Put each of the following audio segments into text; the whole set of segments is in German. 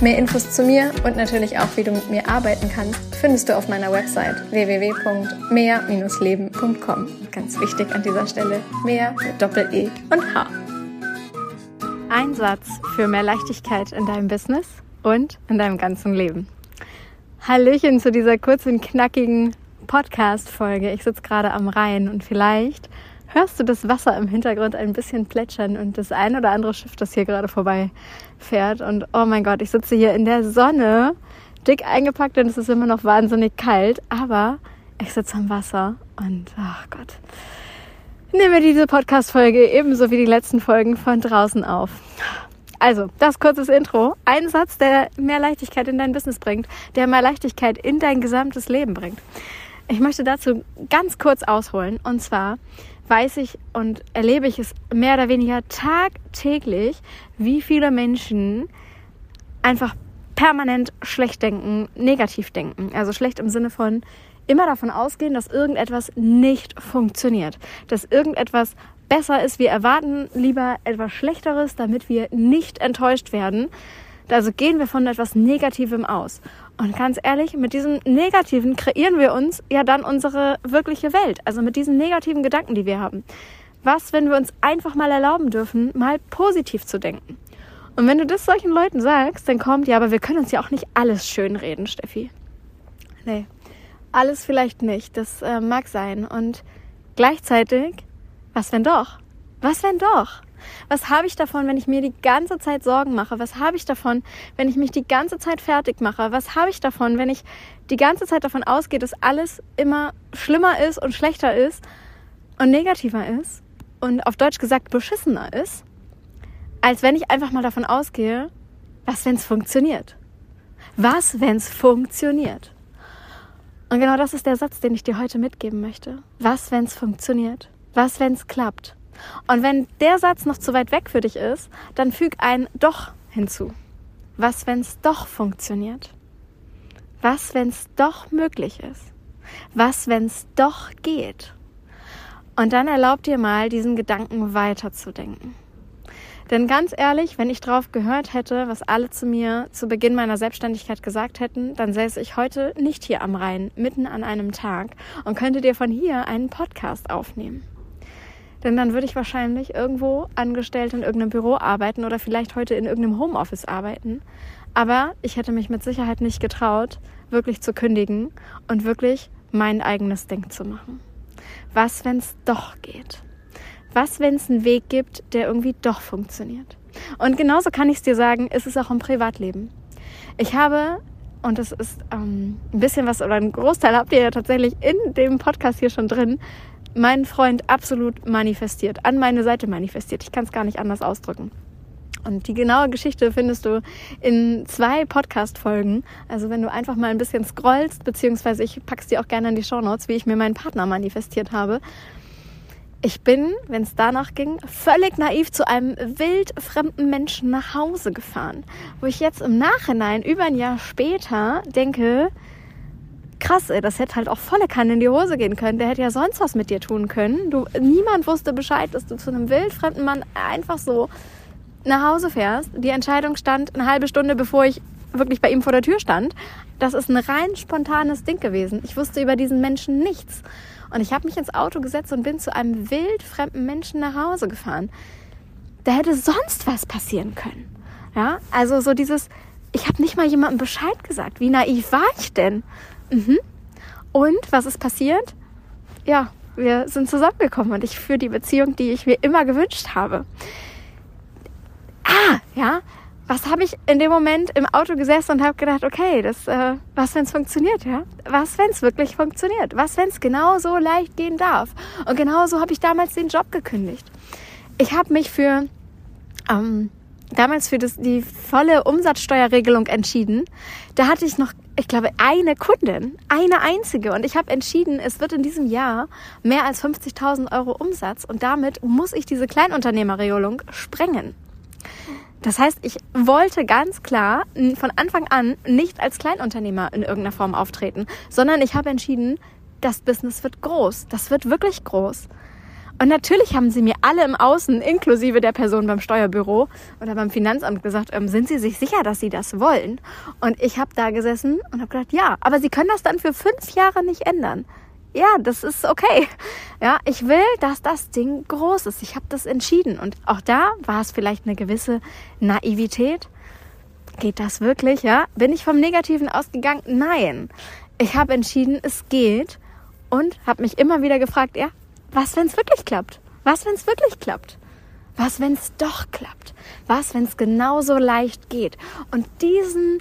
Mehr Infos zu mir und natürlich auch, wie du mit mir arbeiten kannst, findest du auf meiner Website www.mehr-leben.com. Ganz wichtig an dieser Stelle, mehr mit Doppel-E und H. Ein Satz für mehr Leichtigkeit in deinem Business und in deinem ganzen Leben. Hallöchen zu dieser kurzen, knackigen Podcast-Folge. Ich sitze gerade am Rhein und vielleicht hörst du das Wasser im Hintergrund ein bisschen plätschern und das ein oder andere Schiff, das hier gerade vorbei fährt. Und oh mein Gott, ich sitze hier in der Sonne, dick eingepackt und es ist immer noch wahnsinnig kalt, aber ich sitze am Wasser und ach oh Gott. Nehme diese Podcast-Folge ebenso wie die letzten Folgen von draußen auf. Also, das kurzes Intro. Ein Satz, der mehr Leichtigkeit in dein Business bringt, der mehr Leichtigkeit in dein gesamtes Leben bringt. Ich möchte dazu ganz kurz ausholen. Und zwar, weiß ich und erlebe ich es mehr oder weniger tagtäglich, wie viele Menschen einfach permanent schlecht denken, negativ denken. Also schlecht im Sinne von immer davon ausgehen, dass irgendetwas nicht funktioniert, dass irgendetwas besser ist. Wir erwarten lieber etwas Schlechteres, damit wir nicht enttäuscht werden. Also gehen wir von etwas Negativem aus. Und ganz ehrlich, mit diesem Negativen kreieren wir uns ja dann unsere wirkliche Welt. Also mit diesen negativen Gedanken, die wir haben. Was, wenn wir uns einfach mal erlauben dürfen, mal positiv zu denken? Und wenn du das solchen Leuten sagst, dann kommt, ja, aber wir können uns ja auch nicht alles schön reden, Steffi. Nee, alles vielleicht nicht. Das äh, mag sein. Und gleichzeitig, was wenn doch? Was wenn doch? Was habe ich davon, wenn ich mir die ganze Zeit Sorgen mache? Was habe ich davon, wenn ich mich die ganze Zeit fertig mache? Was habe ich davon, wenn ich die ganze Zeit davon ausgehe, dass alles immer schlimmer ist und schlechter ist und negativer ist und auf Deutsch gesagt beschissener ist, als wenn ich einfach mal davon ausgehe, was, wenn es funktioniert? Was, wenn es funktioniert? Und genau das ist der Satz, den ich dir heute mitgeben möchte. Was, wenn es funktioniert? Was, wenn es klappt? Und wenn der Satz noch zu weit weg für dich ist, dann füg ein doch hinzu. Was, wenn es doch funktioniert? Was, wenn es doch möglich ist? Was, wenn es doch geht? Und dann erlaub dir mal, diesen Gedanken weiterzudenken. Denn ganz ehrlich, wenn ich drauf gehört hätte, was alle zu mir zu Beginn meiner Selbstständigkeit gesagt hätten, dann säße ich heute nicht hier am Rhein, mitten an einem Tag und könnte dir von hier einen Podcast aufnehmen. Denn dann würde ich wahrscheinlich irgendwo angestellt in irgendeinem Büro arbeiten oder vielleicht heute in irgendeinem Homeoffice arbeiten. Aber ich hätte mich mit Sicherheit nicht getraut, wirklich zu kündigen und wirklich mein eigenes Ding zu machen. Was, wenn es doch geht? Was, wenn es einen Weg gibt, der irgendwie doch funktioniert? Und genauso kann ich es dir sagen, ist es auch im Privatleben. Ich habe, und das ist ähm, ein bisschen was, oder ein Großteil habt ihr ja tatsächlich in dem Podcast hier schon drin, meinen Freund absolut manifestiert, an meine Seite manifestiert. Ich kann es gar nicht anders ausdrücken. Und die genaue Geschichte findest du in zwei Podcast-Folgen. Also wenn du einfach mal ein bisschen scrollst, beziehungsweise ich pack's dir auch gerne in die Show Notes, wie ich mir meinen Partner manifestiert habe. Ich bin, wenn es danach ging, völlig naiv zu einem wildfremden Menschen nach Hause gefahren. Wo ich jetzt im Nachhinein, über ein Jahr später, denke, krass, ey, das hätte halt auch volle Kanne in die Hose gehen können. Der hätte ja sonst was mit dir tun können. Du, niemand wusste Bescheid, dass du zu einem wildfremden Mann einfach so nach Hause fährst. Die Entscheidung stand eine halbe Stunde, bevor ich wirklich bei ihm vor der Tür stand. Das ist ein rein spontanes Ding gewesen. Ich wusste über diesen Menschen nichts. Und ich habe mich ins Auto gesetzt und bin zu einem wildfremden Menschen nach Hause gefahren. Da hätte sonst was passieren können. Ja, also so dieses, ich habe nicht mal jemandem Bescheid gesagt. Wie naiv war ich denn? Mhm. Und was ist passiert? Ja, wir sind zusammengekommen und ich führe die Beziehung, die ich mir immer gewünscht habe. Ah, ja, was habe ich in dem Moment im Auto gesessen und habe gedacht, okay, das, äh, was wenn es funktioniert, ja? Was wenn es wirklich funktioniert? Was wenn es genau so leicht gehen darf? Und genau so habe ich damals den Job gekündigt. Ich habe mich für ähm, damals für das, die volle Umsatzsteuerregelung entschieden. Da hatte ich noch ich glaube, eine Kundin, eine einzige. Und ich habe entschieden, es wird in diesem Jahr mehr als 50.000 Euro Umsatz. Und damit muss ich diese Kleinunternehmerregelung sprengen. Das heißt, ich wollte ganz klar von Anfang an nicht als Kleinunternehmer in irgendeiner Form auftreten, sondern ich habe entschieden, das Business wird groß. Das wird wirklich groß. Und natürlich haben sie mir alle im Außen, inklusive der Person beim Steuerbüro oder beim Finanzamt gesagt, ähm, sind sie sich sicher, dass sie das wollen? Und ich habe da gesessen und habe gedacht, ja, aber sie können das dann für fünf Jahre nicht ändern. Ja, das ist okay. Ja, ich will, dass das Ding groß ist. Ich habe das entschieden. Und auch da war es vielleicht eine gewisse Naivität. Geht das wirklich? Ja, bin ich vom Negativen ausgegangen? Nein. Ich habe entschieden, es geht und habe mich immer wieder gefragt, ja, was, wenn es wirklich klappt? Was, wenn es wirklich klappt? Was, wenn es doch klappt? Was, wenn es genauso leicht geht? Und diesen,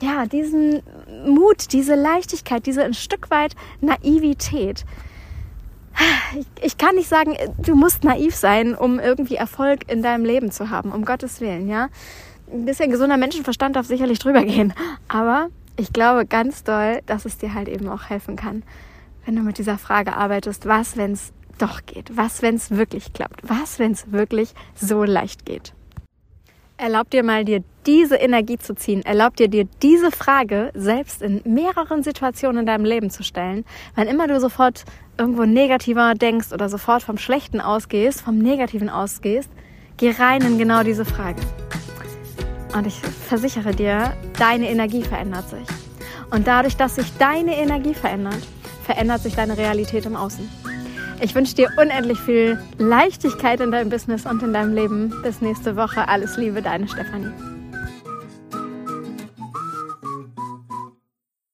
ja, diesen Mut, diese Leichtigkeit, diese ein Stück weit Naivität. Ich, ich kann nicht sagen, du musst naiv sein, um irgendwie Erfolg in deinem Leben zu haben, um Gottes Willen, ja. Ein bisschen gesunder Menschenverstand darf sicherlich drüber gehen. Aber ich glaube ganz doll, dass es dir halt eben auch helfen kann, wenn du mit dieser Frage arbeitest, was, wenn es doch geht? Was, wenn es wirklich klappt? Was, wenn es wirklich so leicht geht? Erlaub dir mal, dir diese Energie zu ziehen. Erlaub dir, dir diese Frage selbst in mehreren Situationen in deinem Leben zu stellen. Wann immer du sofort irgendwo negativer denkst oder sofort vom Schlechten ausgehst, vom Negativen ausgehst, geh rein in genau diese Frage. Und ich versichere dir, deine Energie verändert sich. Und dadurch, dass sich deine Energie verändert, verändert sich deine Realität im Außen. Ich wünsche dir unendlich viel Leichtigkeit in deinem Business und in deinem Leben. Bis nächste Woche. Alles Liebe, deine Stefanie.